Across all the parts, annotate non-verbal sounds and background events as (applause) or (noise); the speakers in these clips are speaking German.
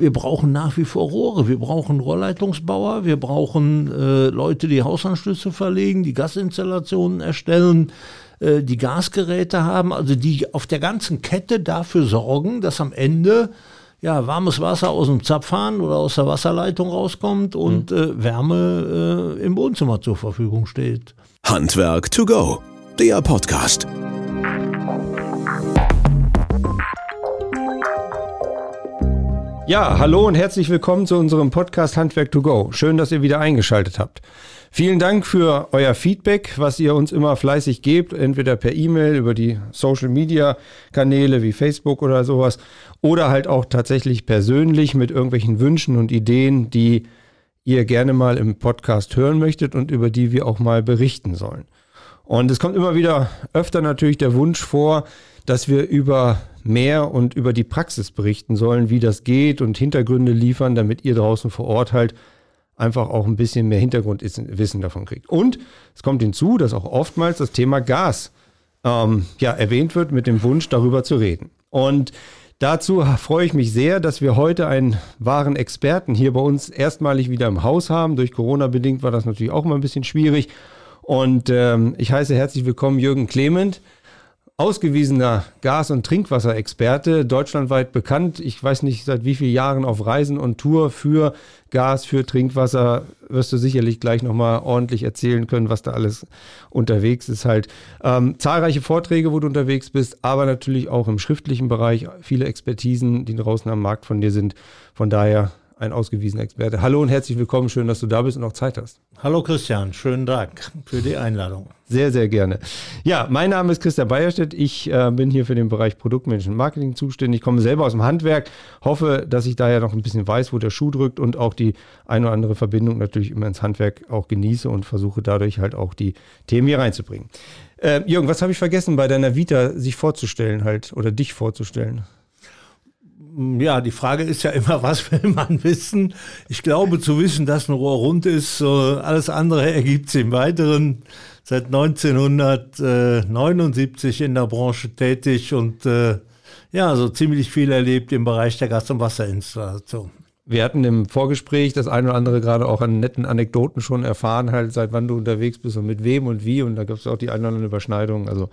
Wir brauchen nach wie vor Rohre, wir brauchen Rohrleitungsbauer, wir brauchen äh, Leute, die Hausanschlüsse verlegen, die Gasinstallationen erstellen, äh, die Gasgeräte haben, also die auf der ganzen Kette dafür sorgen, dass am Ende ja, warmes Wasser aus dem Zapfhahn oder aus der Wasserleitung rauskommt und mhm. äh, Wärme äh, im Wohnzimmer zur Verfügung steht. Handwerk to go, der Podcast. Ja, hallo und herzlich willkommen zu unserem Podcast Handwerk to go. Schön, dass ihr wieder eingeschaltet habt. Vielen Dank für euer Feedback, was ihr uns immer fleißig gebt, entweder per E-Mail, über die Social Media Kanäle wie Facebook oder sowas oder halt auch tatsächlich persönlich mit irgendwelchen Wünschen und Ideen, die ihr gerne mal im Podcast hören möchtet und über die wir auch mal berichten sollen. Und es kommt immer wieder öfter natürlich der Wunsch vor, dass wir über mehr und über die Praxis berichten sollen, wie das geht und Hintergründe liefern, damit ihr draußen vor Ort halt einfach auch ein bisschen mehr Hintergrundwissen davon kriegt. Und es kommt hinzu, dass auch oftmals das Thema Gas ähm, ja, erwähnt wird mit dem Wunsch, darüber zu reden. Und dazu freue ich mich sehr, dass wir heute einen wahren Experten hier bei uns erstmalig wieder im Haus haben. Durch Corona bedingt war das natürlich auch mal ein bisschen schwierig. Und ähm, ich heiße herzlich willkommen Jürgen Clement ausgewiesener Gas- und Trinkwasserexperte, deutschlandweit bekannt. Ich weiß nicht, seit wie vielen Jahren auf Reisen und Tour für Gas, für Trinkwasser. Wirst du sicherlich gleich nochmal ordentlich erzählen können, was da alles unterwegs ist. Halt ähm, zahlreiche Vorträge, wo du unterwegs bist, aber natürlich auch im schriftlichen Bereich viele Expertisen, die draußen am Markt von dir sind. Von daher ein ausgewiesener Experte. Hallo und herzlich willkommen. Schön, dass du da bist und auch Zeit hast. Hallo Christian, schönen Dank für die Einladung. Sehr, sehr gerne. Ja, mein Name ist Christian Beierstedt. Ich äh, bin hier für den Bereich Produktmanagement und Marketing zuständig. Ich komme selber aus dem Handwerk. Hoffe, dass ich daher noch ein bisschen weiß, wo der Schuh drückt und auch die eine oder andere Verbindung natürlich immer ins Handwerk auch genieße und versuche dadurch halt auch die Themen hier reinzubringen. Äh, Jürgen, was habe ich vergessen bei deiner Vita sich vorzustellen halt oder dich vorzustellen? Ja, die Frage ist ja immer, (laughs) was will man wissen? Ich glaube zu wissen, dass ein Rohr rund ist, alles andere ergibt es im Weiteren. Seit 1979 in der Branche tätig und äh, ja, so ziemlich viel erlebt im Bereich der Gas- und Wasserinstallation. Wir hatten im Vorgespräch das eine oder andere gerade auch an netten Anekdoten schon erfahren, halt seit wann du unterwegs bist und mit wem und wie. Und da gibt es auch die eine oder andere Überschneidung. Also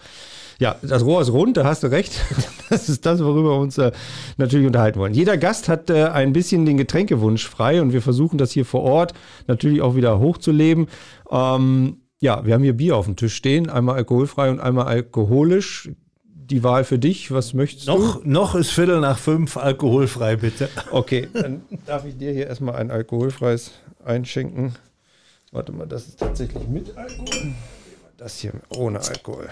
ja, das Rohr ist rund, da hast du recht. (laughs) Das ist das, worüber wir uns äh, natürlich unterhalten wollen. Jeder Gast hat äh, ein bisschen den Getränkewunsch frei und wir versuchen das hier vor Ort natürlich auch wieder hochzuleben. Ähm, ja, wir haben hier Bier auf dem Tisch stehen, einmal alkoholfrei und einmal alkoholisch. Die Wahl für dich, was möchtest noch, du? Noch ist Viertel nach fünf, alkoholfrei bitte. Okay, (laughs) dann darf ich dir hier erstmal ein alkoholfreies einschenken. Warte mal, das ist tatsächlich mit Alkohol. Das hier ohne Alkohol.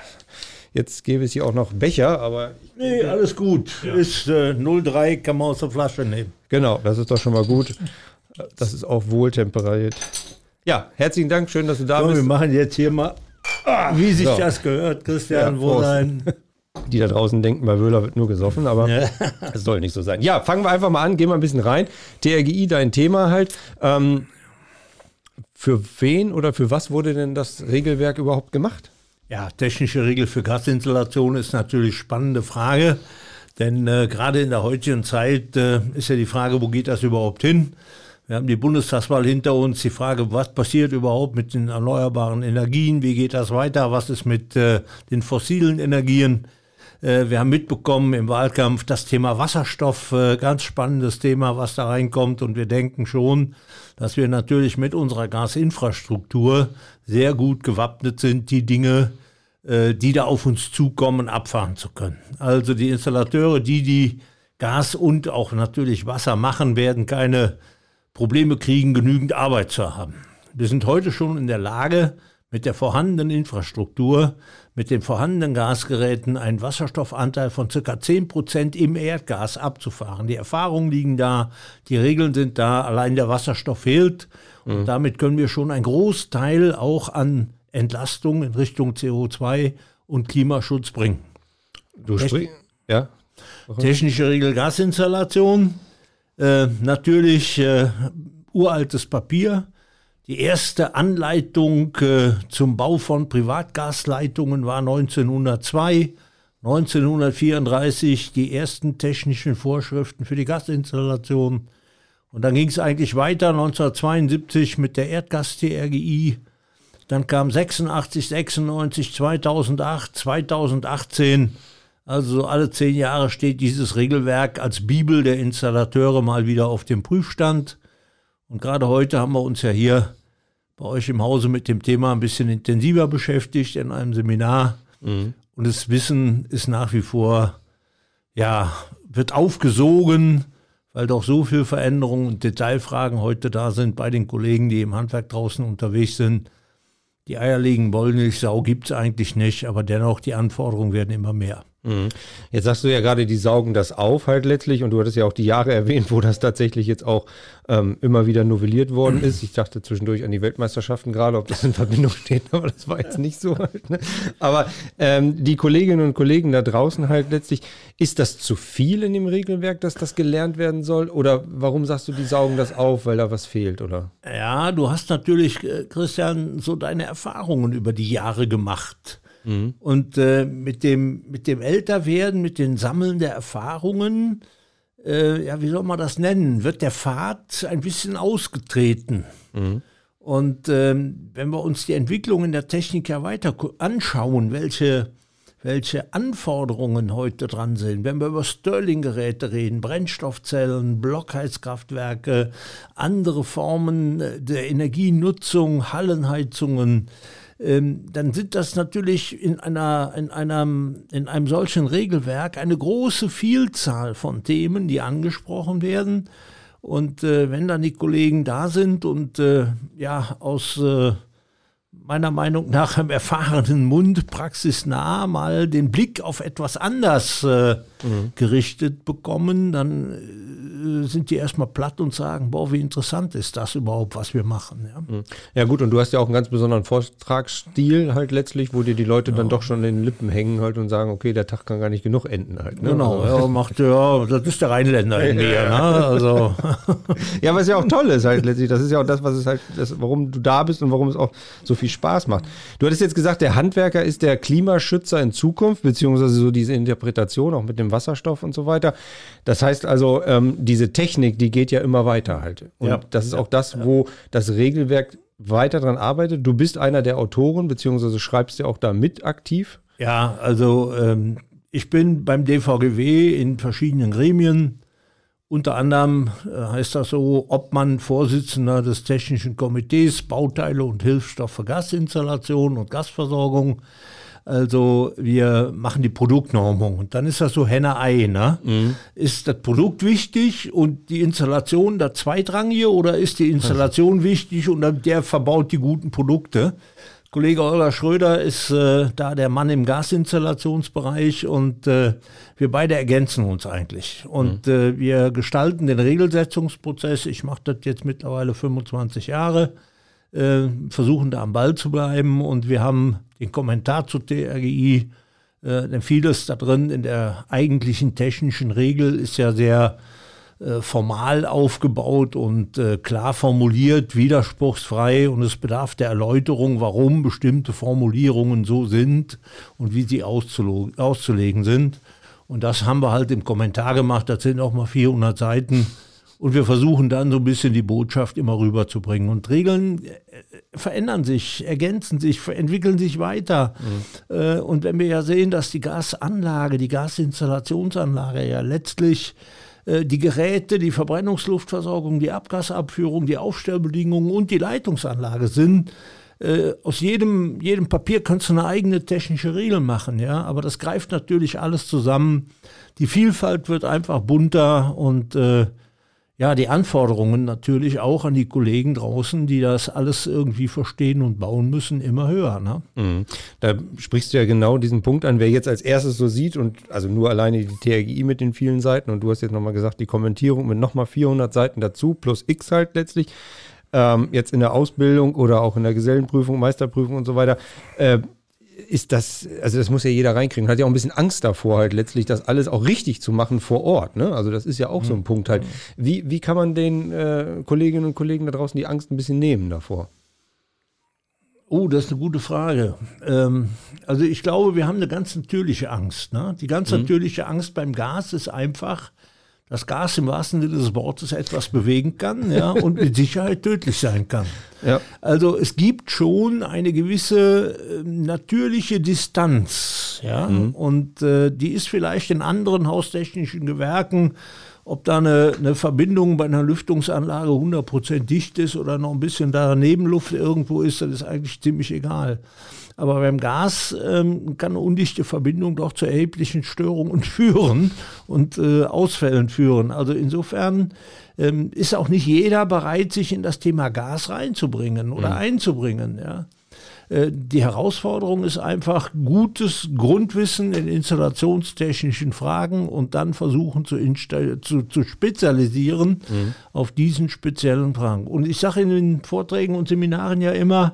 Jetzt gäbe es hier auch noch Becher, aber. Nee, denke, alles gut. Ja. Ist äh, 03, kann man aus der Flasche nehmen. Genau, das ist doch schon mal gut. Das ist auch wohltemperiert. Ja, herzlichen Dank, schön, dass du da so, bist. Wir machen jetzt hier mal, ah, wie sich so. das gehört, Christian, ja, wo sein. (laughs) Die da draußen denken, bei Wöhler wird nur gesoffen, aber (laughs) es soll nicht so sein. Ja, fangen wir einfach mal an, gehen wir ein bisschen rein. TRGI, dein Thema halt. Ähm, für wen oder für was wurde denn das Regelwerk überhaupt gemacht? Ja, technische Regel für Gasinstallation ist natürlich spannende Frage, denn äh, gerade in der heutigen Zeit äh, ist ja die Frage, wo geht das überhaupt hin? Wir haben die Bundestagswahl hinter uns, die Frage, was passiert überhaupt mit den erneuerbaren Energien, wie geht das weiter, was ist mit äh, den fossilen Energien? Äh, wir haben mitbekommen im Wahlkampf das Thema Wasserstoff, äh, ganz spannendes Thema, was da reinkommt. Und wir denken schon, dass wir natürlich mit unserer Gasinfrastruktur sehr gut gewappnet sind, die Dinge, äh, die da auf uns zukommen, abfahren zu können. Also die Installateure, die die Gas und auch natürlich Wasser machen, werden keine Probleme kriegen, genügend Arbeit zu haben. Wir sind heute schon in der Lage, mit der vorhandenen Infrastruktur, mit den vorhandenen Gasgeräten einen Wasserstoffanteil von circa 10 Prozent im Erdgas abzufahren. Die Erfahrungen liegen da, die Regeln sind da, allein der Wasserstoff fehlt. Und mhm. damit können wir schon einen Großteil auch an Entlastung in Richtung CO2 und Klimaschutz bringen. Du sprichst, ja. Technische Regel Gasinstallation, äh, natürlich äh, uraltes Papier, die erste Anleitung äh, zum Bau von Privatgasleitungen war 1902. 1934 die ersten technischen Vorschriften für die Gasinstallation. Und dann ging es eigentlich weiter 1972 mit der Erdgas-TRGI. Dann kam 86, 96, 2008, 2018. Also so alle zehn Jahre steht dieses Regelwerk als Bibel der Installateure mal wieder auf dem Prüfstand. Und gerade heute haben wir uns ja hier bei euch im Hause mit dem Thema ein bisschen intensiver beschäftigt in einem Seminar. Mhm. Und das Wissen ist nach wie vor, ja, wird aufgesogen, weil doch so viel Veränderungen und Detailfragen heute da sind bei den Kollegen, die im Handwerk draußen unterwegs sind. Die eierlegende Wollmilchsau gibt es eigentlich nicht, aber dennoch die Anforderungen werden immer mehr. Mhm. Jetzt sagst du ja gerade, die saugen das auf halt letztlich und du hattest ja auch die Jahre (laughs) erwähnt, wo das tatsächlich jetzt auch ähm, immer wieder novelliert worden ist. Ich dachte zwischendurch an die Weltmeisterschaften gerade, ob das in Verbindung steht, (laughs) aber das war jetzt nicht so halt. Ne? Aber ähm, die Kolleginnen und Kollegen da draußen halt letztlich, ist das zu viel in dem Regelwerk, dass das gelernt werden soll? Oder warum sagst du, die saugen das auf, weil da was fehlt, oder? Ja, du hast natürlich, äh, Christian, so deine Erfahrungen über die Jahre gemacht. Mhm. Und äh, mit, dem, mit dem Älterwerden, mit dem Sammeln der Erfahrungen, äh, ja, wie soll man das nennen, wird der Pfad ein bisschen ausgetreten. Mhm. Und ähm, wenn wir uns die Entwicklung in der Technik ja weiter anschauen, welche, welche Anforderungen heute dran sind, wenn wir über Stirling-Geräte reden, Brennstoffzellen, Blockheizkraftwerke, andere Formen der Energienutzung, Hallenheizungen, ähm, dann sind das natürlich in, einer, in, einem, in einem solchen Regelwerk eine große Vielzahl von Themen, die angesprochen werden. Und äh, wenn dann die Kollegen da sind und äh, ja aus äh, meiner Meinung nach im erfahrenen Mund praxisnah mal den Blick auf etwas anders äh, mhm. gerichtet bekommen, dann äh, sind die erstmal platt und sagen, boah, wie interessant ist das überhaupt, was wir machen. Ja, mhm. ja gut, und du hast ja auch einen ganz besonderen Vortragsstil halt letztlich, wo dir die Leute ja. dann doch schon in den Lippen hängen halt und sagen, okay, der Tag kann gar nicht genug enden halt. Ne? Genau, also, ja, macht, ja, das ist der Rheinländer in (laughs) mir. Ne? Also. ja, was ja auch toll ist halt letztlich, das ist ja auch das, was es halt, das, warum du da bist und warum es auch so viel Spaß macht. Du hattest jetzt gesagt, der Handwerker ist der Klimaschützer in Zukunft, beziehungsweise so diese Interpretation auch mit dem Wasserstoff und so weiter. Das heißt also, ähm, diese Technik, die geht ja immer weiter halt. Und ja. das ist auch das, wo das Regelwerk weiter dran arbeitet. Du bist einer der Autoren, beziehungsweise schreibst ja auch da mit aktiv. Ja, also ähm, ich bin beim DVGW in verschiedenen Gremien unter anderem äh, heißt das so, Obmann, Vorsitzender des Technischen Komitees, Bauteile und Hilfsstoff für Gasinstallation und Gasversorgung. Also wir machen die Produktnormung und dann ist das so Henne-Ei. Ne? Mhm. Ist das Produkt wichtig und die Installation das zweitrangige oder ist die Installation (laughs) wichtig und der verbaut die guten Produkte? Kollege Olga Schröder ist äh, da der Mann im Gasinstallationsbereich und äh, wir beide ergänzen uns eigentlich. Und mhm. äh, wir gestalten den Regelsetzungsprozess. Ich mache das jetzt mittlerweile 25 Jahre, äh, versuchen da am Ball zu bleiben und wir haben den Kommentar zu TRGI. Äh, denn vieles da drin in der eigentlichen technischen Regel ist ja sehr äh, formal aufgebaut und äh, klar formuliert, widerspruchsfrei und es bedarf der Erläuterung, warum bestimmte Formulierungen so sind und wie sie auszulegen sind. Und das haben wir halt im Kommentar gemacht, das sind auch mal 400 Seiten. Und wir versuchen dann so ein bisschen die Botschaft immer rüberzubringen. Und Regeln äh, verändern sich, ergänzen sich, entwickeln sich weiter. Mhm. Und wenn wir ja sehen, dass die Gasanlage, die Gasinstallationsanlage ja letztlich äh, die Geräte, die Verbrennungsluftversorgung, die Abgasabführung, die Aufstellbedingungen und die Leitungsanlage sind. Äh, aus jedem, jedem Papier kannst du eine eigene technische Regel machen, ja, aber das greift natürlich alles zusammen. Die Vielfalt wird einfach bunter und äh, ja, die Anforderungen natürlich auch an die Kollegen draußen, die das alles irgendwie verstehen und bauen müssen, immer höher. Ne? Mhm. Da sprichst du ja genau diesen Punkt an, wer jetzt als erstes so sieht und also nur alleine die TRGI mit den vielen Seiten und du hast jetzt nochmal gesagt, die Kommentierung mit nochmal 400 Seiten dazu plus X halt letztlich. Ähm, jetzt in der Ausbildung oder auch in der Gesellenprüfung, Meisterprüfung und so weiter. Äh, ist das, also das muss ja jeder reinkriegen. Hat ja auch ein bisschen Angst davor, halt letztlich das alles auch richtig zu machen vor Ort. Ne? Also das ist ja auch mhm. so ein mhm. Punkt halt. Wie, wie kann man den äh, Kolleginnen und Kollegen da draußen die Angst ein bisschen nehmen davor? Oh, das ist eine gute Frage. Ähm, also ich glaube, wir haben eine ganz natürliche Angst. Ne? Die ganz mhm. natürliche Angst beim Gas ist einfach, dass Gas im wahrsten Sinne des Wortes etwas bewegen kann ja, (laughs) und mit Sicherheit tödlich sein kann. Ja. Also es gibt schon eine gewisse äh, natürliche Distanz, ja, mhm. und äh, die ist vielleicht in anderen haustechnischen Gewerken ob da eine, eine, Verbindung bei einer Lüftungsanlage 100% dicht ist oder noch ein bisschen da Nebenluft irgendwo ist, das ist eigentlich ziemlich egal. Aber beim Gas ähm, kann eine undichte Verbindung doch zu erheblichen Störungen führen und äh, Ausfällen führen. Also insofern ähm, ist auch nicht jeder bereit, sich in das Thema Gas reinzubringen oder mhm. einzubringen. Ja. Äh, die Herausforderung ist einfach gutes Grundwissen in installationstechnischen Fragen und dann versuchen zu, zu, zu spezialisieren mhm. auf diesen speziellen Fragen. Und ich sage in den Vorträgen und Seminaren ja immer,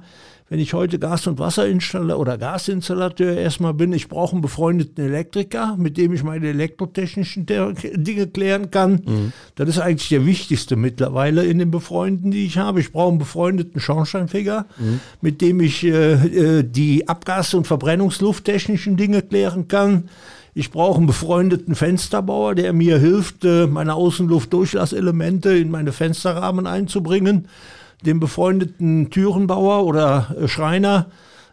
wenn ich heute Gas- und Wasserinstallateur oder Gasinstallateur erstmal bin, ich brauche einen befreundeten Elektriker, mit dem ich meine elektrotechnischen Dinge klären kann. Mhm. Das ist eigentlich der wichtigste mittlerweile in den Befreunden, die ich habe. Ich brauche einen befreundeten Schornsteinfeger, mhm. mit dem ich äh, äh die Abgas- und Verbrennungslufttechnischen Dinge klären kann. Ich brauche einen befreundeten Fensterbauer, der mir hilft, äh, meine Außenluftdurchlasselemente in meine Fensterrahmen einzubringen dem befreundeten Türenbauer oder äh, Schreiner,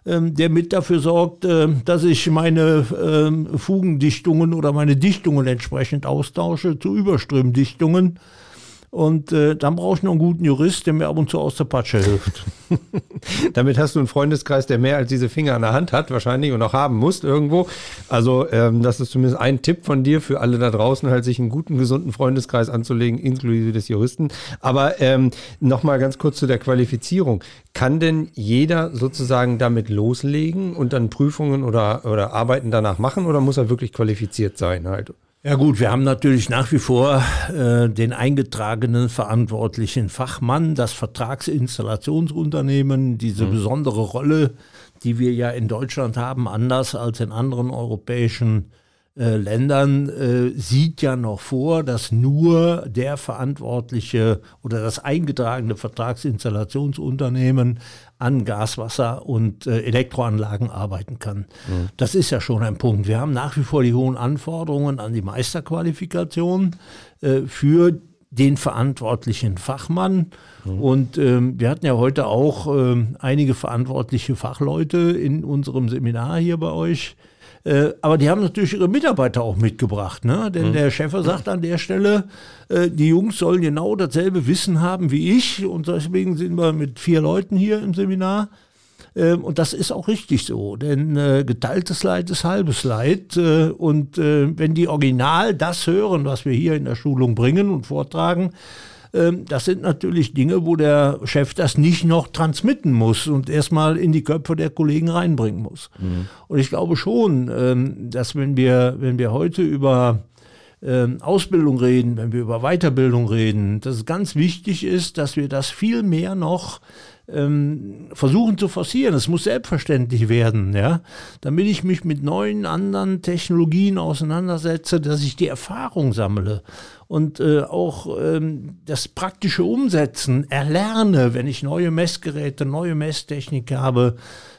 ähm, der mit dafür sorgt, äh, dass ich meine ähm, Fugendichtungen oder meine Dichtungen entsprechend austausche zu Überströmdichtungen. Und äh, dann brauche ich noch einen guten Jurist, der mir ab und zu aus der Patsche hilft. (laughs) Damit hast du einen Freundeskreis, der mehr als diese Finger an der Hand hat, wahrscheinlich und auch haben muss irgendwo. Also ähm, das ist zumindest ein Tipp von dir für alle da draußen, halt sich einen guten, gesunden Freundeskreis anzulegen, inklusive des Juristen. Aber ähm, nochmal ganz kurz zu der Qualifizierung. Kann denn jeder sozusagen damit loslegen und dann Prüfungen oder, oder Arbeiten danach machen oder muss er wirklich qualifiziert sein halt? Ja gut, wir haben natürlich nach wie vor äh, den eingetragenen verantwortlichen Fachmann, das Vertragsinstallationsunternehmen, diese mhm. besondere Rolle, die wir ja in Deutschland haben, anders als in anderen europäischen äh, Ländern äh, sieht ja noch vor, dass nur der verantwortliche oder das eingetragene Vertragsinstallationsunternehmen an Gaswasser und äh, Elektroanlagen arbeiten kann. Mhm. Das ist ja schon ein Punkt. Wir haben nach wie vor die hohen Anforderungen an die Meisterqualifikation äh, für den verantwortlichen Fachmann. Mhm. Und ähm, wir hatten ja heute auch ähm, einige verantwortliche Fachleute in unserem Seminar hier bei euch. Äh, aber die haben natürlich ihre Mitarbeiter auch mitgebracht, ne? Denn mhm. der Chef sagt an der Stelle, äh, die Jungs sollen genau dasselbe Wissen haben wie ich. Und deswegen sind wir mit vier Leuten hier im Seminar. Ähm, und das ist auch richtig so, denn äh, geteiltes Leid ist halbes Leid. Äh, und äh, wenn die Original das hören, was wir hier in der Schulung bringen und vortragen, das sind natürlich Dinge, wo der Chef das nicht noch transmitten muss und erstmal in die Köpfe der Kollegen reinbringen muss. Mhm. Und ich glaube schon, ähm, dass wenn wir, wenn wir heute über ähm, Ausbildung reden, wenn wir über Weiterbildung reden, dass es ganz wichtig ist, dass wir das viel mehr noch ähm, versuchen zu forcieren. Es muss selbstverständlich werden, ja, damit ich mich mit neuen anderen Technologien auseinandersetze, dass ich die Erfahrung sammle und äh, auch ähm, das praktische Umsetzen erlerne, wenn ich neue Messgeräte, neue Messtechnik habe.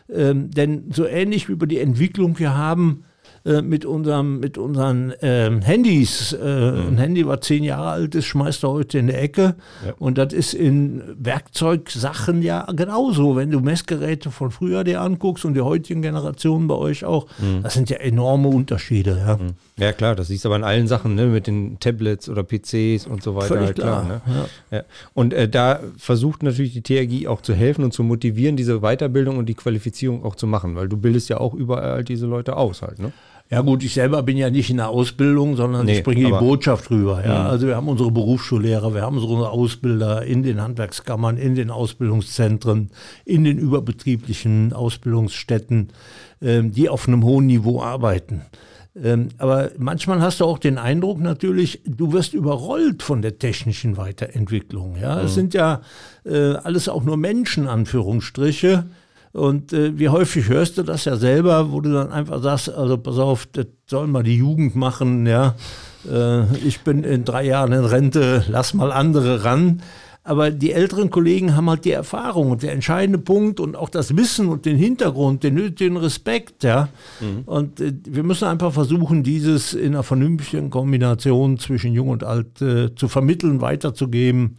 Ähm, denn so ähnlich wie über die Entwicklung wir haben, äh, mit, unserem, mit unseren ähm, Handys. Äh, mhm. Ein Handy, was zehn Jahre alt ist, schmeißt er heute in die Ecke. Ja. Und das ist in Werkzeugsachen ja genauso. Wenn du Messgeräte von früher dir anguckst und die heutigen Generationen bei euch auch, mhm. das sind ja enorme Unterschiede. Ja, mhm. ja klar, das siehst du aber in allen Sachen, ne? mit den Tablets oder PCs und so weiter. Völlig halt klar. klar ne? ja. Ja. Und äh, da versucht natürlich die TRG auch zu helfen und zu motivieren, diese Weiterbildung und die Qualifizierung auch zu machen, weil du bildest ja auch überall diese Leute aus halt. Ne? Ja gut, ich selber bin ja nicht in der Ausbildung, sondern nee, ich bringe die Botschaft rüber. Ja? Mhm. Also wir haben unsere Berufsschullehrer, wir haben unsere Ausbilder in den Handwerkskammern, in den Ausbildungszentren, in den überbetrieblichen Ausbildungsstätten, ähm, die auf einem hohen Niveau arbeiten. Ähm, aber manchmal hast du auch den Eindruck natürlich, du wirst überrollt von der technischen Weiterentwicklung. Ja, mhm. es sind ja äh, alles auch nur Menschen, Anführungsstriche und äh, wie häufig hörst du das ja selber, wo du dann einfach sagst, also pass auf, das soll mal die Jugend machen, ja. Äh, ich bin in drei Jahren in Rente, lass mal andere ran. Aber die älteren Kollegen haben halt die Erfahrung und der entscheidende Punkt und auch das Wissen und den Hintergrund, den nötigen Respekt, ja. Mhm. Und äh, wir müssen einfach versuchen, dieses in einer vernünftigen Kombination zwischen Jung und Alt äh, zu vermitteln, weiterzugeben,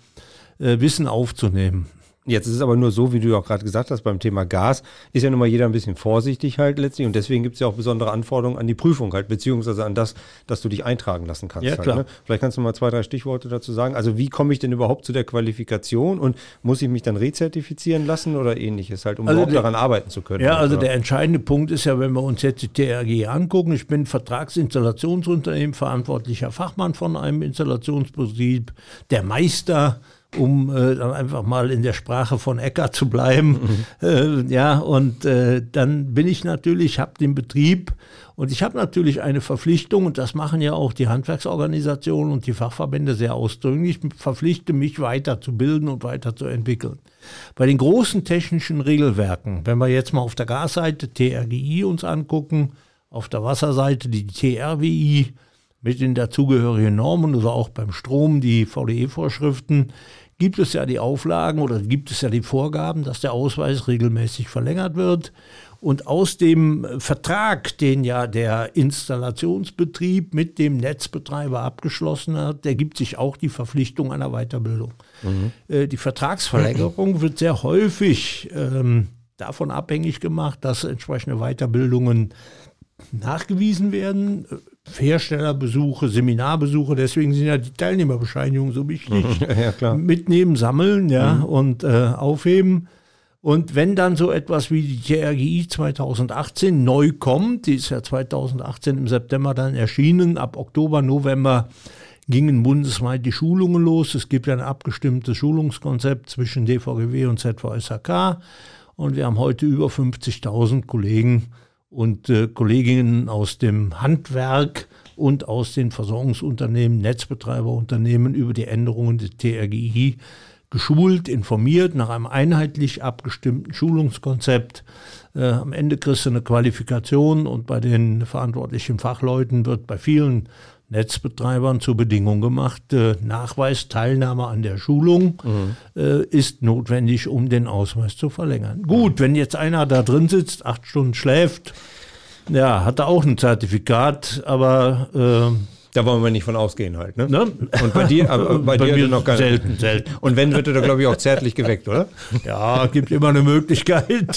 äh, Wissen aufzunehmen. Jetzt ist es aber nur so, wie du auch gerade gesagt hast, beim Thema Gas ist ja nun mal jeder ein bisschen vorsichtig halt letztlich und deswegen gibt es ja auch besondere Anforderungen an die Prüfung halt, beziehungsweise an das, dass du dich eintragen lassen kannst. Ja, halt, klar. Ne? Vielleicht kannst du mal zwei, drei Stichworte dazu sagen. Also wie komme ich denn überhaupt zu der Qualifikation und muss ich mich dann rezertifizieren lassen oder ähnliches halt, um also überhaupt der, daran arbeiten zu können? Ja, halt, also oder? der entscheidende Punkt ist ja, wenn wir uns jetzt die TRG angucken, ich bin Vertragsinstallationsunternehmen, verantwortlicher Fachmann von einem Installationsbetrieb, der Meister um äh, dann einfach mal in der Sprache von Ecker zu bleiben. Mhm. (laughs) Äh, ja, und äh, dann bin ich natürlich, habe den Betrieb und ich habe natürlich eine Verpflichtung, und das machen ja auch die Handwerksorganisationen und die Fachverbände sehr ausdrücklich, ich verpflichte mich weiterzubilden und weiterzuentwickeln. Bei den großen technischen Regelwerken, wenn wir jetzt mal auf der Gasseite TRGI uns angucken, auf der Wasserseite die TRWI, mit den dazugehörigen Normen oder auch beim Strom die VDE-Vorschriften, gibt es ja die Auflagen oder gibt es ja die Vorgaben, dass der Ausweis regelmäßig verlängert wird. Und aus dem Vertrag, den ja der Installationsbetrieb mit dem Netzbetreiber abgeschlossen hat, ergibt sich auch die Verpflichtung einer Weiterbildung. Mhm. Äh, die Vertragsverlängerung wird sehr häufig ähm, davon abhängig gemacht, dass entsprechende Weiterbildungen nachgewiesen werden. Herstellerbesuche, Seminarbesuche, deswegen sind ja die Teilnehmerbescheinigungen so wichtig. Ja, klar. Mitnehmen, sammeln, ja, mhm. und äh, aufheben. Und wenn dann so etwas wie die TRGI 2018 neu kommt, die ist ja 2018 im September dann erschienen, ab Oktober, November gingen bundesweit die Schulungen los. Es gibt ja ein abgestimmtes Schulungskonzept zwischen DVGW und ZVSHK. Und wir haben heute über 50.000 Kollegen, und äh, Kolleginnen aus dem Handwerk und aus den Versorgungsunternehmen, Netzbetreiberunternehmen über die Änderungen des TRGI geschult, informiert nach einem einheitlich abgestimmten Schulungskonzept. Äh, am Ende kriegst du eine Qualifikation und bei den verantwortlichen Fachleuten wird bei vielen Netzbetreibern zur Bedingung gemacht, äh, Nachweis Teilnahme an der Schulung mhm. äh, ist notwendig, um den Ausweis zu verlängern. Gut, wenn jetzt einer da drin sitzt, acht Stunden schläft, ja, hat er auch ein Zertifikat, aber äh, da wollen wir nicht von ausgehen halt, ne? ne? Und bei dir, aber (laughs) bei, bei dir mir noch gar selten, nicht. selten. Und wenn, wird er da, glaube ich, auch zärtlich geweckt, oder? (laughs) Ja, gibt immer eine Möglichkeit. (laughs)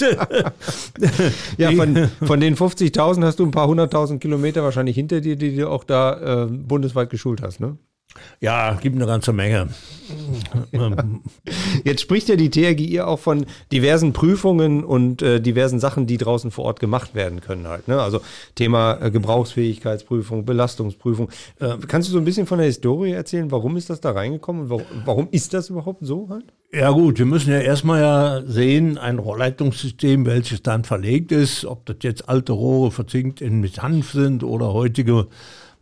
ja, von, von den 50.000 hast du ein paar hunderttausend Kilometer wahrscheinlich hinter dir, die du auch da äh, bundesweit geschult hast, ne? Ja, gibt eine ganze Menge. (laughs) Jetzt spricht ja die TRGI auch von diversen Prüfungen und äh, diversen Sachen, die draußen vor Ort gemacht werden können halt. Ne? Also Thema äh, Gebrauchsfähigkeitsprüfung, Belastungsprüfung. Äh, kannst du so ein bisschen von der Historie erzählen? Warum ist das da reingekommen und warum, warum ist das überhaupt so halt? Ja gut, wir müssen ja erstmal ja sehen, ein Rohrleitungssystem, welches dann verlegt ist, ob das jetzt alte Rohre verzinkt in mit Hanf sind oder heutige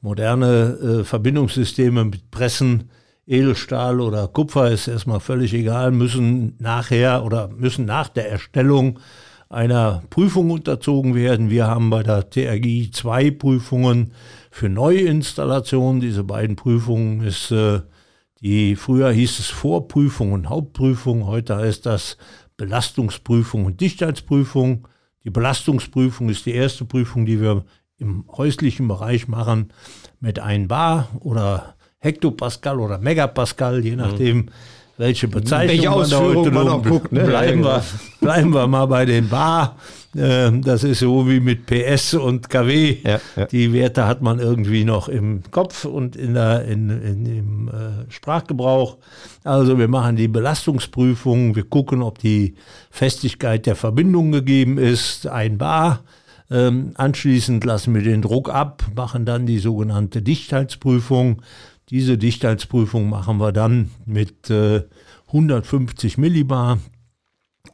moderne äh, Verbindungssysteme mit Pressen, Edelstahl oder Kupfer ist erstmal völlig egal, müssen nachher oder müssen nach der Erstellung einer Prüfung unterzogen werden. Wir haben bei der TRGI zwei Prüfungen für Neuinstallationen. Diese beiden Prüfungen ist äh, die früher hieß es Vorprüfung und Hauptprüfung, heute heißt das Belastungsprüfung und Dichtheitsprüfung. Die Belastungsprüfung ist die erste Prüfung, die wir im häuslichen Bereich machen mit 1 Bar oder Hektopascal oder Megapascal, je nachdem, mhm. welche Bezeichnung welche man da heute man auch guckt. Ne? Bleiben, wir, bleiben wir mal bei den Bar. Ähm, das ist so wie mit PS und KW. Ja, ja. Die Werte hat man irgendwie noch im Kopf und in der, in, in, im äh, Sprachgebrauch. Also wir machen die Belastungsprüfung, wir gucken, ob die Festigkeit der Verbindung gegeben ist, ein Bar. Ähm, anschließend lassen wir den Druck ab, machen dann die sogenannte Dichtheitsprüfung. Diese Dichtheitsprüfung machen wir dann mit äh, 150 Millibar,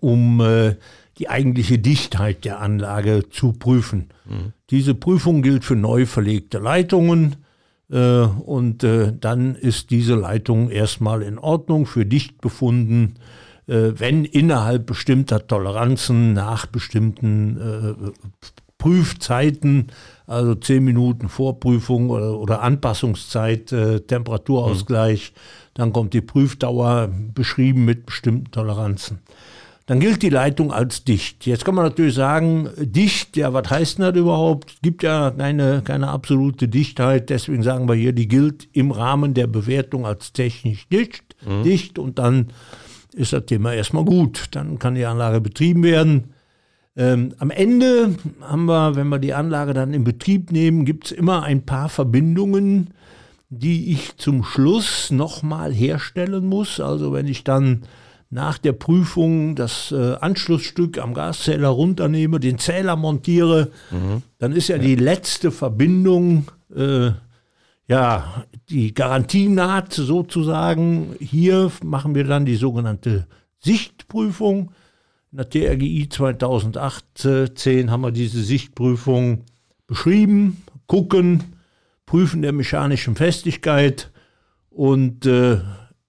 um äh, die eigentliche Dichtheit der Anlage zu prüfen. Mhm. Diese Prüfung gilt für neu verlegte Leitungen. Äh, und äh, dann ist diese Leitung erstmal in Ordnung, für dicht befunden, äh, wenn innerhalb bestimmter Toleranzen nach bestimmten Prüfzeiten, also zehn Minuten Vorprüfung oder, oder Anpassungszeit, äh, Temperaturausgleich. Mhm. Dann kommt die Prüfdauer beschrieben mit bestimmten Toleranzen. Dann gilt die Leitung als dicht. Jetzt kann man natürlich sagen, dicht, ja, was heißt denn das überhaupt? Gibt ja keine, keine absolute Dichtheit. Deswegen sagen wir hier, die gilt im Rahmen der Bewertung als technisch dicht. Mhm. dicht und dann ist das Thema erstmal gut. Dann kann die Anlage betrieben werden. Ähm, am Ende haben wir, wenn wir die Anlage dann in Betrieb nehmen, gibt es immer ein paar Verbindungen, die ich zum Schluss nochmal herstellen muss. Also wenn ich dann nach der Prüfung das äh, Anschlussstück am Gaszähler runternehme, den Zähler montiere, mhm. dann ist ja, ja, die letzte Verbindung, äh, ja, die Garantienaht sozusagen. Hier machen wir dann die sogenannte Sichtprüfung. In der TRGI 2018 haben wir diese Sichtprüfung beschrieben, gucken, prüfen der mechanischen Festigkeit und äh,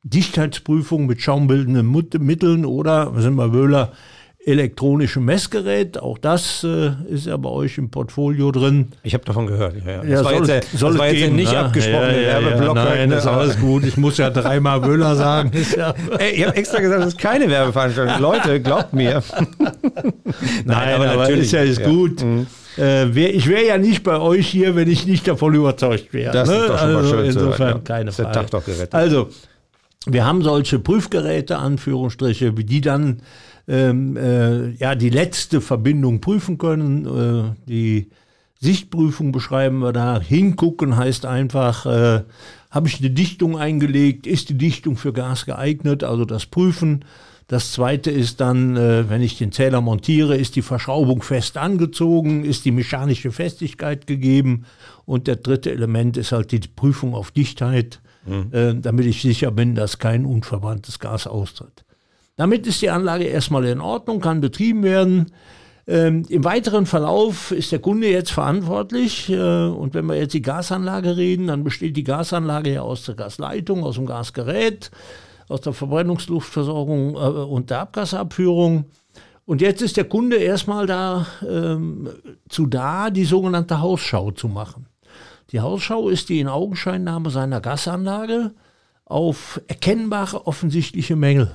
Dichtheitsprüfung mit schaumbildenden Mitteln oder, sind wir Wöhler, elektronischem Messgerät. Auch das äh, ist ja bei euch im Portfolio drin. Ich habe davon gehört. Ja, ja. Das ja, war soll, jetzt, das war jetzt nicht ne? abgesprochene ja, Werbeblock. nein, das ist alles gut. Ich muss ja dreimal Wöhler (laughs) sagen. (laughs) Ey, ich habe extra gesagt, das ist keine Werbeveranstaltung. (laughs) Leute, glaubt mir. nein, nein, aber, aber natürlich ist ja ist gut. Mhm. Äh, wär, ich wäre ja nicht bei euch hier, wenn ich nicht davon überzeugt wäre. Das ne? ist doch schon also mal schön Insofern hören, keine Frage. Tag doch gerettet. Also, wir haben solche Prüfgeräte, Anführungsstriche, wie die dann ähm, äh, ja, die letzte Verbindung prüfen können. Äh, die Sichtprüfung beschreiben wir da. Hingucken heißt einfach, äh, habe ich eine Dichtung eingelegt, ist die Dichtung für Gas geeignet, also das Prüfen. Das zweite ist dann, äh, wenn ich den Zähler montiere, ist die Verschraubung fest angezogen, ist die mechanische Festigkeit gegeben. Und der dritte Element ist halt die Prüfung auf Dichtheit, mhm. äh, damit ich sicher bin, dass kein unverbranntes Gas austritt. Damit ist die Anlage erstmal in Ordnung, kann betrieben werden. Ähm, Im weiteren Verlauf ist der Kunde jetzt verantwortlich. Äh, und wenn wir jetzt die Gasanlage reden, dann besteht die Gasanlage ja aus der Gasleitung, aus dem Gasgerät, aus der Verbrennungsluftversorgung äh, und der Abgasabführung. Und jetzt ist der Kunde erstmal da ähm, zu da, die sogenannte Hausschau zu machen. Die Hausschau ist die in Augenscheinnahme seiner Gasanlage auf erkennbare offensichtliche Mängel.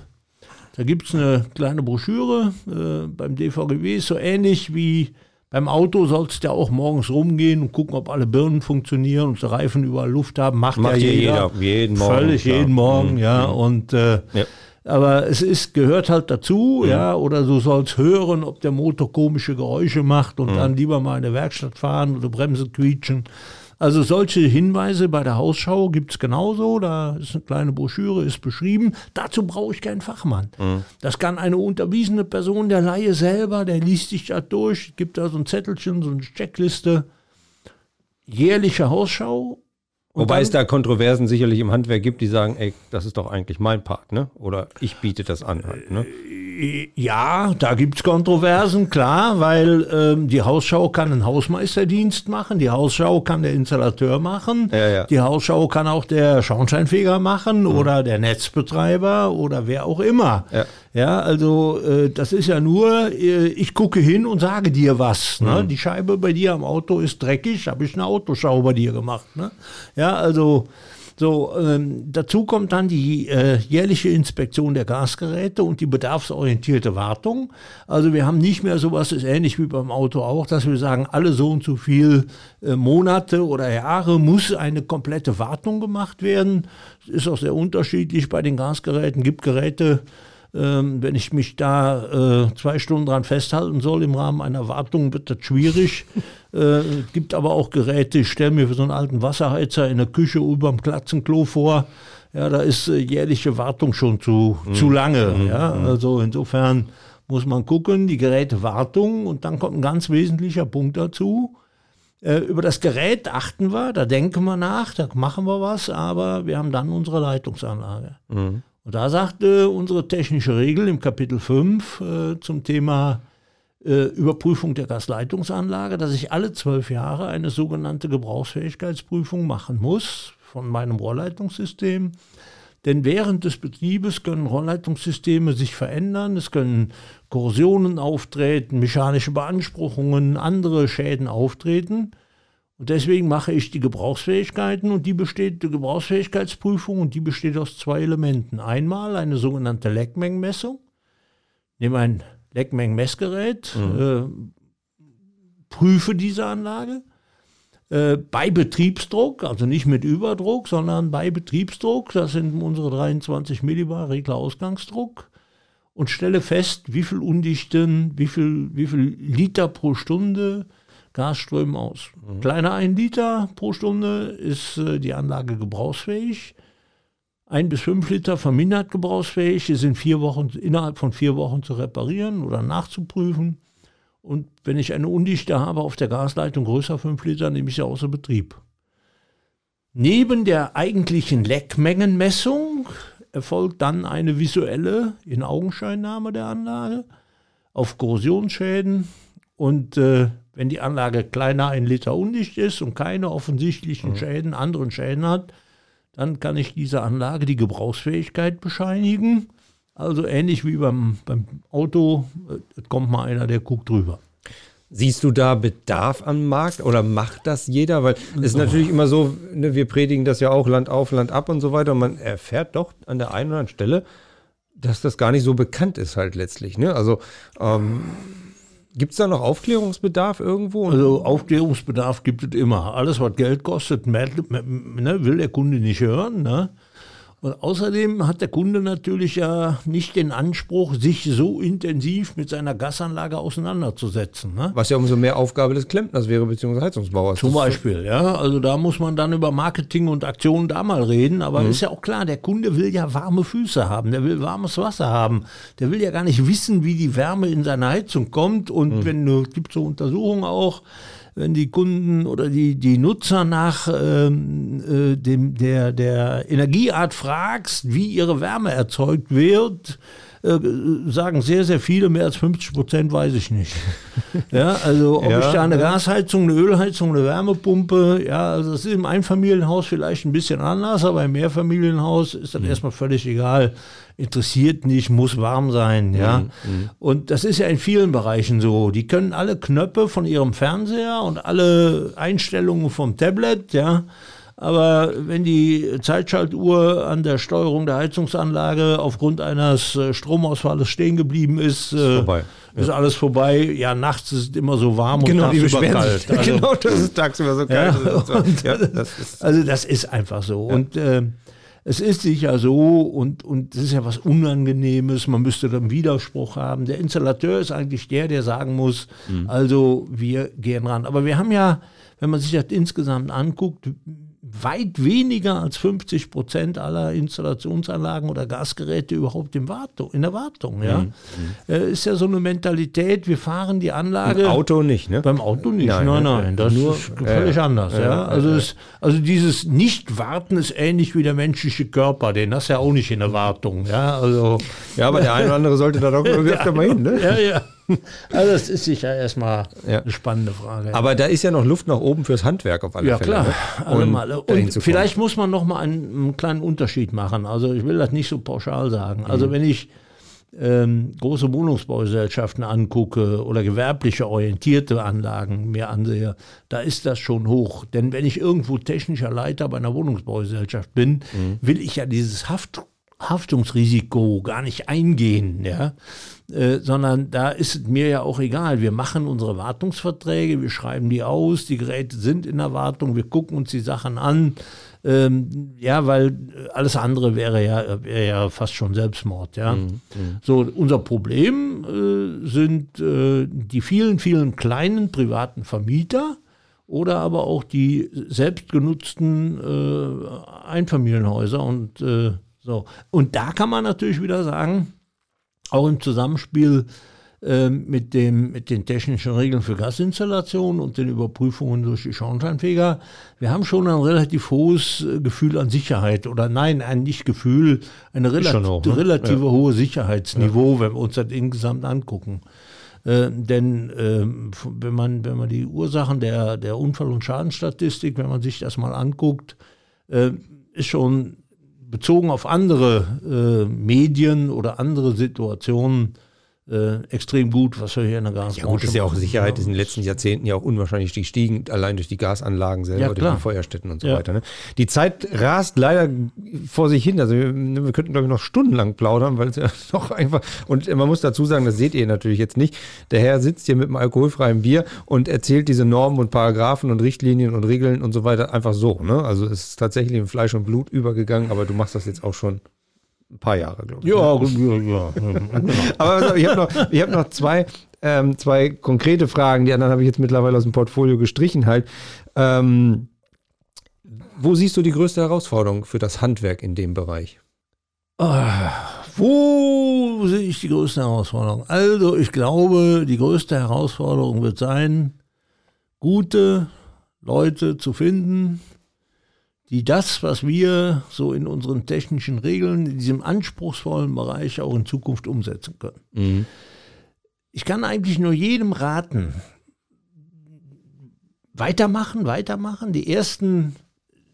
Da gibt es eine kleine Broschüre äh, beim DVGW, so ähnlich wie beim Auto sollst du ja auch morgens rumgehen und gucken, ob alle Birnen funktionieren und die Reifen überall Luft haben. Macht, Macht ja jeder. jeder. Jeden Morgen. Völlig klar. jeden Morgen, mhm. ja. Mhm. Und äh, ja. Aber es ist, gehört halt dazu, mhm. ja, oder du sollst hören, ob der Motor komische Geräusche macht und mhm. dann lieber mal in der Werkstatt fahren oder Bremse quietschen. Also solche Hinweise bei der Hausschau gibt es genauso. Da ist eine kleine Broschüre, ist beschrieben. Dazu brauche ich keinen Fachmann. Mhm. Das kann eine unterwiesene Person, der Laie selber, der liest sich das durch, gibt da so ein Zettelchen, so eine Checkliste. Jährliche Hausschau Wobei dann, es da Kontroversen sicherlich im Handwerk gibt, die sagen, ey, das ist doch eigentlich mein Part, ne? Oder ich biete das an halt, ne? Ja, da gibt es Kontroversen, klar, weil ähm, die Hausschau kann einen Hausmeisterdienst machen, die Hausschau kann der Installateur machen, ja, ja. die Hausschau kann auch der Schornsteinfeger machen mhm. oder der Netzbetreiber oder wer auch immer. Ja, ja also äh, das ist ja nur, äh, ich gucke hin und sage dir was. Ne? Mhm. Die Scheibe bei dir am Auto ist dreckig, habe ich eine Autoschau bei dir gemacht. Ne? Ja, also so, ähm, dazu kommt dann die äh, jährliche Inspektion der Gasgeräte und die bedarfsorientierte Wartung. Also wir haben nicht mehr sowas, ist ähnlich wie beim Auto auch, dass wir sagen, alle so und so viel äh, Monate oder Jahre muss eine komplette Wartung gemacht werden. Ist auch sehr unterschiedlich bei den Gasgeräten. Gibt Geräte, ähm, wenn ich mich da äh, zwei Stunden dran festhalten soll im Rahmen einer Wartung, wird das schwierig. (laughs) äh, gibt aber auch Geräte, ich stelle mir für so einen alten Wasserheizer in der Küche über dem Klatzenklo vor. Ja, da ist äh, jährliche Wartung schon zu, mhm. zu lange. Mhm. Ja, mhm. also insofern muss man gucken, die Gerätewartung und dann kommt ein ganz wesentlicher Punkt dazu. Äh, über das Gerät achten wir, da denken wir nach, da machen wir was, aber wir haben dann unsere Leitungsanlage. Mhm. Und da sagte unsere technische Regel im Kapitel 5 äh, zum Thema äh, Überprüfung der Gasleitungsanlage, dass ich alle zwölf Jahre eine sogenannte Gebrauchsfähigkeitsprüfung machen muss von meinem Rohrleitungssystem. Denn während des Betriebes können Rohrleitungssysteme sich verändern, es können Korrosionen auftreten, mechanische Beanspruchungen, andere Schäden auftreten. Und deswegen mache ich die Gebrauchsfähigkeiten und die besteht, die Gebrauchsfähigkeitsprüfung und die besteht aus zwei Elementen. Einmal eine sogenannte Leckmengenmessung. Nehme ein Leckmengenmessgerät, mhm. äh, prüfe diese Anlage äh, bei Betriebsdruck, also nicht mit Überdruck, sondern bei Betriebsdruck, das sind unsere 23 Millibar Regler-Ausgangsdruck und stelle fest, wie viel Undichten, wie viel, wie viel Liter pro Stunde Gas strömen aus. Mhm. Kleiner ein Liter pro Stunde ist äh, die Anlage gebrauchsfähig. Ein bis fünf Liter vermindert gebrauchsfähig. Die sind vier Wochen, innerhalb von vier Wochen zu reparieren oder nachzuprüfen. Und wenn ich eine Undichte habe auf der Gasleitung größer 5 Liter, nehme ich sie außer Betrieb. Neben der eigentlichen Leckmengenmessung erfolgt dann eine visuelle In-Augenscheinnahme der Anlage auf Korrosionsschäden. Und äh, wenn die Anlage kleiner ein Liter undicht ist und keine offensichtlichen mhm. Schäden, anderen Schäden hat, dann kann ich dieser Anlage die Gebrauchsfähigkeit bescheinigen also ähnlich wie beim, beim Auto, äh, kommt mal einer, der guckt drüber. Siehst du da Bedarf am Markt oder macht das jeder? Weil es ist natürlich immer so, ne, wir predigen das ja auch Land auf, Land ab und so weiter. Und man erfährt doch an der einen oder anderen Stelle, dass das gar nicht so bekannt ist halt letztlich. Ne? Also ähm, gibt es da noch Aufklärungsbedarf irgendwo? Also Aufklärungsbedarf gibt es immer. Alles, was Geld kostet, ne, will der Kunde nicht hören. Ne? Und außerdem hat der Kunde natürlich ja nicht den Anspruch, sich so intensiv mit seiner Gasanlage auseinanderzusetzen. Ne? Was ja umso mehr Aufgabe des Klempners wäre, beziehungsweise Heizungsbauers. Zum Beispiel, ja. Also da muss man dann über Marketing und Aktionen da mal reden. Aber mhm. ist ja auch klar, der Kunde will ja warme Füße haben, der will warmes Wasser haben. Der will ja gar nicht wissen, wie die Wärme in seine Heizung kommt. Und mhm. wenn du, gibt so Untersuchungen auch, wenn die Kunden oder die, die Nutzer nach ähm, äh, dem, der, der Energieart fragst, wie ihre Wärme erzeugt wird, äh, sagen sehr, sehr viele, mehr als 50 Prozent weiß ich nicht. (laughs) ja, also ob ja, ich da eine. Gasheizung, eine Ölheizung, eine Wärmepumpe, ja, also das ist im Einfamilienhaus vielleicht ein bisschen anders, aber im Mehrfamilienhaus ist dann mhm. erstmal völlig egal. Interessiert nicht, muss warm sein, ja. Mhm, mhm. Und das ist ja in vielen Bereichen so. Die können alle Knöpfe von ihrem Fernseher und alle Einstellungen vom Tablet, ja aber wenn die Zeitschaltuhr an der Steuerung der Heizungsanlage aufgrund eines äh, Stromausfalls stehen geblieben ist, ist, äh, ist ja. alles vorbei. Ja, nachts ist es immer so warm genau, und tagsüber kalt. (laughs) Also, genau, das ist tagsüber so kalt. Ja, und, ja, das also das ist einfach so. Und äh, es ist sicher so und, und es ist ja was Unangenehmes, man müsste dann Widerspruch haben. Der Installateur ist eigentlich der, der sagen muss, mhm. also wir gehen ran. Aber wir haben ja, wenn man sich das insgesamt anguckt, weit weniger als 50 Prozent aller Installationsanlagen oder Gasgeräte überhaupt in, Wartung, in der Wartung. Ja? Mhm. Äh, ist ja so eine Mentalität, wir fahren die Anlage. Beim Auto nicht, ne? Beim Auto nicht, nein, nein, nein. nein. Das nur, ist völlig äh, anders. Äh, ja? Also, es, also dieses Nicht-Warten ist ähnlich wie der menschliche Körper, den hast du ja auch nicht in der Wartung. Ja, also, ja aber der eine oder andere sollte da doch irgendwie (laughs) öfter mal hin. Ne? Ja, ja. (laughs) Also das ist sicher erstmal ja. eine spannende Frage. Aber da ist ja noch Luft nach oben fürs Handwerk auf alle ja, Fälle. Ja klar, ne? Male. Und vielleicht muss man noch mal einen, einen, kleinen Unterschied machen. Also ich will das nicht so pauschal sagen. Also mhm. wenn ich ähm, große Wohnungsbaugesellschaften angucke oder gewerbliche orientierte Anlagen mir ansehe, da ist das schon hoch. Denn wenn ich irgendwo technischer Leiter bei einer Wohnungsbaugesellschaft bin, mhm. will ich ja dieses Haft Haftungsrisiko gar nicht eingehen, ja. Äh, sondern da ist mir ja auch egal. Wir machen unsere Wartungsverträge, wir schreiben die aus, die Geräte sind in der Wartung, wir gucken uns die Sachen an. Ähm, ja, weil alles andere wäre ja, wäre ja fast schon Selbstmord, ja. Mhm, mhm. So, unser Problem äh, sind äh, die vielen, vielen kleinen privaten Vermieter oder aber auch die selbstgenutzten äh, Einfamilienhäuser und äh, so. Und da kann man natürlich wieder sagen, auch im Zusammenspiel äh, mit, dem, mit den technischen Regeln für Gasinstallationen und den Überprüfungen durch die Schornsteinfeger, wir haben schon ein relativ hohes äh, Gefühl an Sicherheit oder nein, ein Nicht-Gefühl, ein relativ, hoch, ne? relative ja. hohe Sicherheitsniveau, ja. wenn wir uns das insgesamt angucken. Äh, denn äh, wenn, man, wenn man die Ursachen der, der Unfall- und Schadenstatistik, wenn man sich das mal anguckt, äh, ist schon bezogen auf andere äh, Medien oder andere Situationen äh, extrem gut, was wir hier in der Gasbranche Ja gut, ist ja auch. Sicherheit ist in den letzten Jahrzehnten ja auch unwahrscheinlich gestiegen, allein durch die Gasanlagen selber, Ja, durch die Feuerstätten und so Ja. weiter. Ne? Die Zeit rast leider vor sich hin. Also wir, wir könnten, glaube ich, noch stundenlang plaudern, weil es ja (laughs) noch einfach. Und man muss dazu sagen, das seht ihr natürlich jetzt nicht. Der Herr sitzt hier mit einem alkoholfreien Bier und erzählt diese Normen und Paragraphen und Richtlinien und Regeln und so weiter einfach so. Ne? Also es ist tatsächlich in Fleisch und Blut übergegangen, aber du machst das jetzt auch schon ein paar Jahre, glaube ich. Ja, gut, ja, ja. genau. (laughs) Aber ich habe noch, ich hab noch zwei, ähm, zwei konkrete Fragen. Die anderen habe ich jetzt mittlerweile aus dem Portfolio gestrichen halt. Ähm, wo siehst du die größte Herausforderung für das Handwerk in dem Bereich? Wo sehe ich die größte Herausforderung? Also, ich glaube, die größte Herausforderung wird sein, gute Leute zu finden, die das, was wir so in unseren technischen Regeln, in diesem anspruchsvollen Bereich auch in Zukunft umsetzen können. Ich kann eigentlich nur jedem raten, weitermachen, weitermachen. Die ersten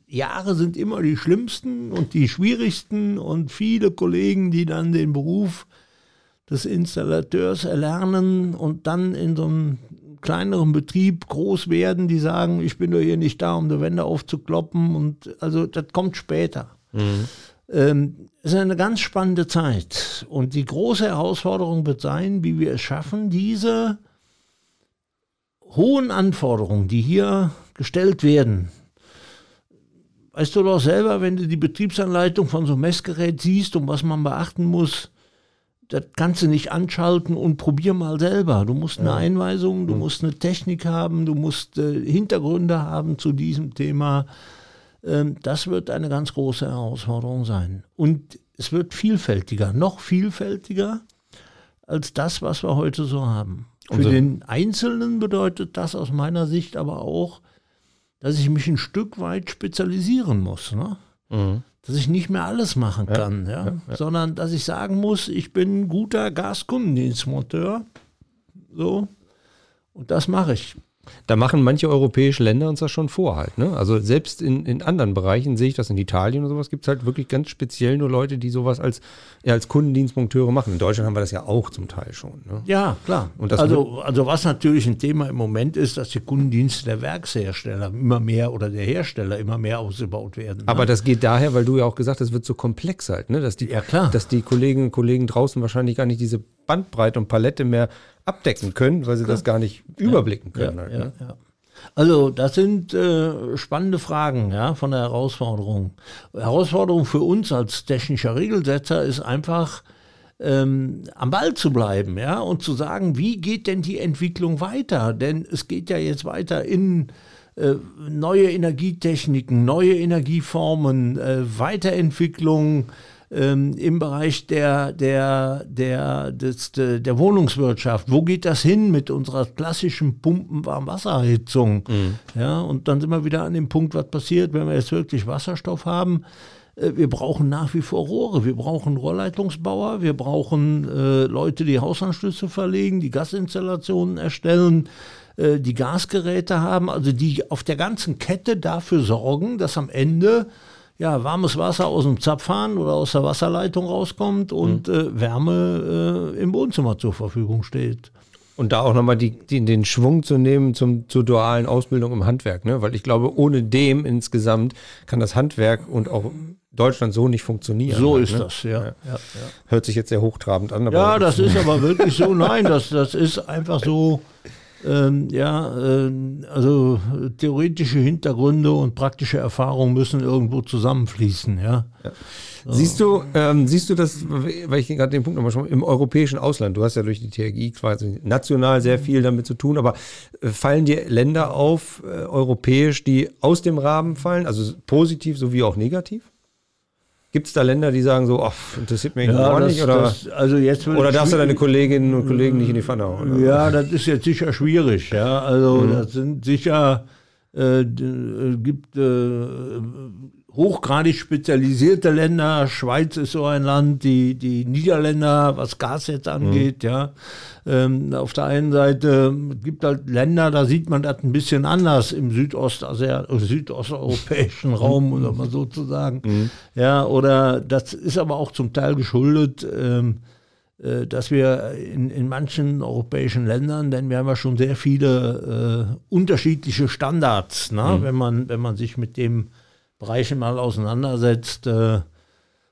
Jahre sind immer die schlimmsten und die schwierigsten und viele Kollegen, die dann den Beruf des Installateurs erlernen und dann in so einem kleineren Betrieb groß werden, die sagen, ich bin doch hier nicht da, um die Wände aufzukloppen. Und also das kommt später. Ähm, es ist eine ganz spannende Zeit. Und die große Herausforderung wird sein, wie wir es schaffen, diese hohen Anforderungen, die hier gestellt werden, weißt du doch selber, wenn du die Betriebsanleitung von so einem Messgerät siehst und was man beachten muss, das kannst du nicht anschalten und probier mal selber. Du musst eine Einweisung, du musst eine Technik haben, du musst äh, Hintergründe haben zu diesem Thema. Ähm, das wird eine ganz große Herausforderung sein. Und es wird vielfältiger, noch vielfältiger als das, was wir heute so haben. Für Unser- den Einzelnen bedeutet das aus meiner Sicht aber auch, dass ich mich ein Stück weit spezialisieren muss. Ne? Dass ich nicht mehr alles machen kann, ja, sondern dass ich sagen muss, ich bin ein guter Gaskundendienstmonteur. So. Und das mache ich. Da machen manche europäische Länder uns das schon vor halt. Ne? Also selbst in, in anderen Bereichen sehe ich das in Italien und sowas, gibt es halt wirklich ganz speziell nur Leute, die sowas als, ja, als Kundendienstmonteure machen. In Deutschland haben wir das ja auch zum Teil schon. Ne? Ja, klar. Und das also, also was natürlich ein Thema im Moment ist, dass die Kundendienste der Werkshersteller immer mehr oder der Hersteller immer mehr ausgebaut werden. ne? Aber das geht daher, weil du ja auch gesagt hast, es wird so komplex halt, ne? dass, die, Ja, klar. dass die Kolleginnen und Kollegen draußen wahrscheinlich gar nicht diese Bandbreite und Palette mehr abdecken können, weil sie das gar nicht überblicken können. ja, halt, ja, ne? ja. Also das sind äh, spannende Fragen ja, von der Herausforderung. Herausforderung für uns als technischer Regelsetzer ist einfach ähm, am Ball zu bleiben ja, und zu sagen, wie geht denn die Entwicklung weiter? Denn es geht ja jetzt weiter in äh, neue Energietechniken, neue Energieformen, äh, Weiterentwicklung ähm, im Bereich der, der, der, des, der, Wohnungswirtschaft. Wo geht das hin mit unserer klassischen Pumpen-Warmwasserheizung? Ja, und dann sind wir wieder an dem Punkt, was passiert, wenn wir jetzt wirklich Wasserstoff haben. Äh, Wir brauchen nach wie vor Rohre, wir brauchen Rohrleitungsbauer, wir brauchen äh, Leute, die Hausanschlüsse verlegen, die Gasinstallationen erstellen, äh, die Gasgeräte haben, also die auf der ganzen Kette dafür sorgen, dass am Ende ja, warmes Wasser aus dem Zapfhahn oder aus der Wasserleitung rauskommt und äh, Wärme äh, im Wohnzimmer zur Verfügung steht. Und da auch nochmal die, die, den Schwung zu nehmen zum, zur dualen Ausbildung im Handwerk, ne? Weil ich glaube, ohne dem insgesamt kann das Handwerk und auch Deutschland so nicht funktionieren. So halt, ist ne? das, ja. ja. ja. Hört sich jetzt sehr hochtrabend an, Ja, das ist aber wirklich so. Nein, das, das ist einfach so. Ähm, ja, ähm, also äh, theoretische Hintergründe und praktische Erfahrungen müssen irgendwo zusammenfließen. Ja. Siehst du, ähm, siehst du das, weil ich gerade den Punkt nochmal schon im europäischen Ausland, du hast ja durch die TRG quasi national sehr viel damit zu tun, aber äh, fallen dir Länder auf, äh, europäisch, die aus dem Rahmen fallen, also positiv sowie auch negativ? Gibt es da Länder, die sagen so, ach, interessiert mich gar nicht? Oder, das, also jetzt oder darfst du deine Kolleginnen und Kollegen nicht in die Pfanne hauen? Ja, das ist jetzt sicher schwierig. Ja, also das sind sicher äh, äh, gibt äh, hochgradig spezialisierte Länder. Schweiz ist so ein Land, die, die Niederländer, was Gas jetzt angeht, mhm. ja. Ähm, auf der einen Seite gibt halt Länder, da sieht man das ein bisschen anders im Südost, südosteuropäischen Raum, oder mal so zu sagen. Mhm. Ja, oder das ist aber auch zum Teil geschuldet, ähm, äh, dass wir in, in manchen europäischen Ländern, denn wir haben ja schon sehr viele äh, unterschiedliche Standards, ne? Mhm. wenn, man, wenn man sich mit dem Bereich mal auseinandersetzt, äh,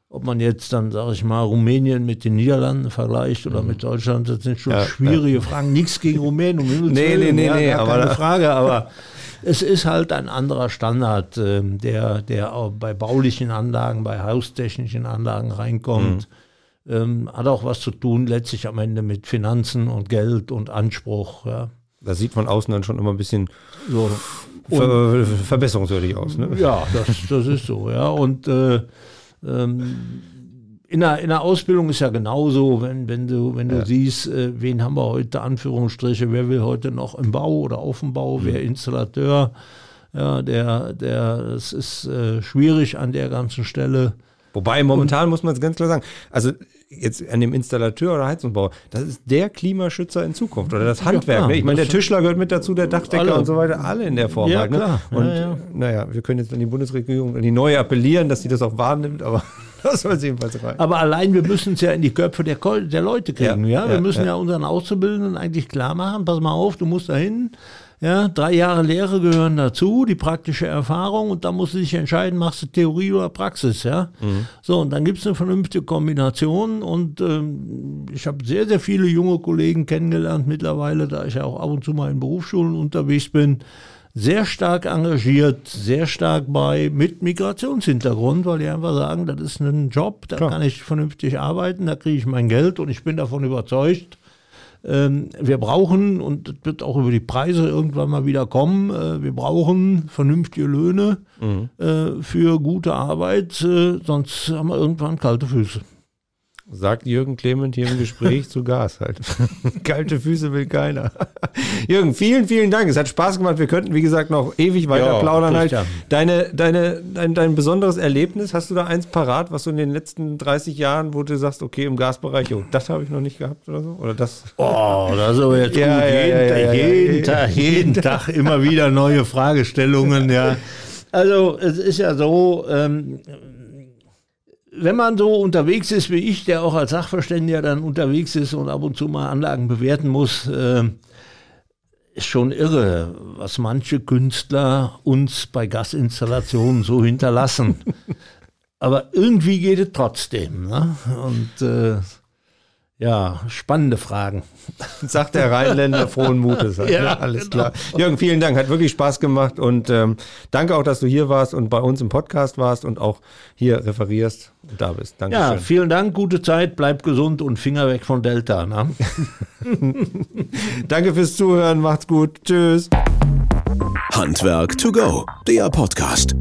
ob man jetzt dann, sage ich mal, Rumänien mit den Niederlanden vergleicht oder mhm. mit Deutschland, das sind schon ja, schwierige ja. Fragen. Nichts gegen Rumänien, um Himmels Nee, nee, nee, nee, aber keine Frage, aber (laughs) es ist halt ein anderer Standard, äh, der, der auch bei baulichen Anlagen, bei haustechnischen Anlagen reinkommt. Mhm ähm, hat auch was zu tun, letztlich am Ende mit Finanzen und Geld und Anspruch. Ja. Das sieht von außen dann schon immer ein bisschen so ver verbesserungswürdig aus. Ne? Ja, das, das ist so. Ja. Und äh, ähm, in der, in der Ausbildung ist ja genauso, wenn, wenn du, wenn du ja. siehst, äh, wen haben wir heute, Anführungsstriche, wer will heute noch im Bau oder auf dem Bau, mhm. wer Installateur, ja, der, der, es ist äh, schwierig an der ganzen Stelle. Wobei momentan Und, muss man es ganz klar sagen, also jetzt an dem Installateur oder Heizungsbauer, das ist der Klimaschützer in Zukunft oder das Handwerk. Ja, ne? Ich meine, der Tischler gehört mit dazu, der Dachdecker alle. und so weiter, alle in der Form. Ja, halt, ne? klar. Und ja, naja, wir können jetzt an die Bundesregierung, an die neue appellieren, dass sie das auch wahrnimmt, aber (laughs) das soll sie jedenfalls rein. Aber allein, wir müssen es ja in die Köpfe der, der Leute kriegen. Ja, Wir müssen ja, unseren Auszubildenden eigentlich klar machen, pass mal auf, du musst da hin ja, drei Jahre Lehre gehören dazu, die praktische Erfahrung und dann musst du dich entscheiden, machst du Theorie oder Praxis, ja. Mhm. So, und dann gibt es eine vernünftige Kombination und ähm, ich habe sehr, sehr viele junge Kollegen kennengelernt mittlerweile, da ich ja auch ab und zu mal in Berufsschulen unterwegs bin. Sehr stark engagiert, sehr stark bei mit Migrationshintergrund, weil die einfach sagen, das ist ein Job, da Klar. kann ich vernünftig arbeiten, da kriege ich mein Geld und ich bin davon überzeugt, wir brauchen, und das wird auch über die Preise irgendwann mal wieder kommen, äh, wir brauchen vernünftige Löhne mhm. Äh, für gute Arbeit, äh, sonst haben wir irgendwann kalte Füße. Sagt Jürgen Clement hier im (laughs) Gespräch zu Gas halt. (laughs) Kalte Füße will keiner. (laughs) Jürgen, vielen, vielen Dank. Es hat Spaß gemacht. Wir könnten, wie gesagt, noch ewig weiter ja, plaudern. Halt. Deine, deine, dein, dein besonderes Erlebnis, hast du da eins parat, was du in den letzten 30 Jahren, wo du sagst, okay, im Gasbereich, oh, das habe ich noch nicht gehabt oder so? Oder das? Oh, das ist aber jetzt ja, gut. Ja, jeden, ja, jeden Tag, jeden Tag immer wieder neue Fragestellungen, ja. Also es ist ja so, ähm, wenn man so unterwegs ist wie ich, der auch als Sachverständiger dann unterwegs ist und ab und zu mal Anlagen bewerten muss, äh, ist schon irre, was manche Künstler uns bei Gasinstallationen so hinterlassen. (laughs) Aber irgendwie geht es trotzdem. Ne? Und äh, ja, spannende Fragen. (laughs) Sagt der Rheinländer frohen Mutes. Halt, ja, ne? Alles genau. klar. Jürgen, vielen Dank. Hat wirklich Spaß gemacht und ähm, danke auch, dass du hier warst und bei uns im Podcast warst und auch hier referierst und da bist. Danke. Ja, vielen Dank, gute Zeit, bleib gesund und Finger weg von Delta. Ne? (laughs) danke fürs Zuhören, macht's gut. Tschüss. Handwerk to go, der Podcast.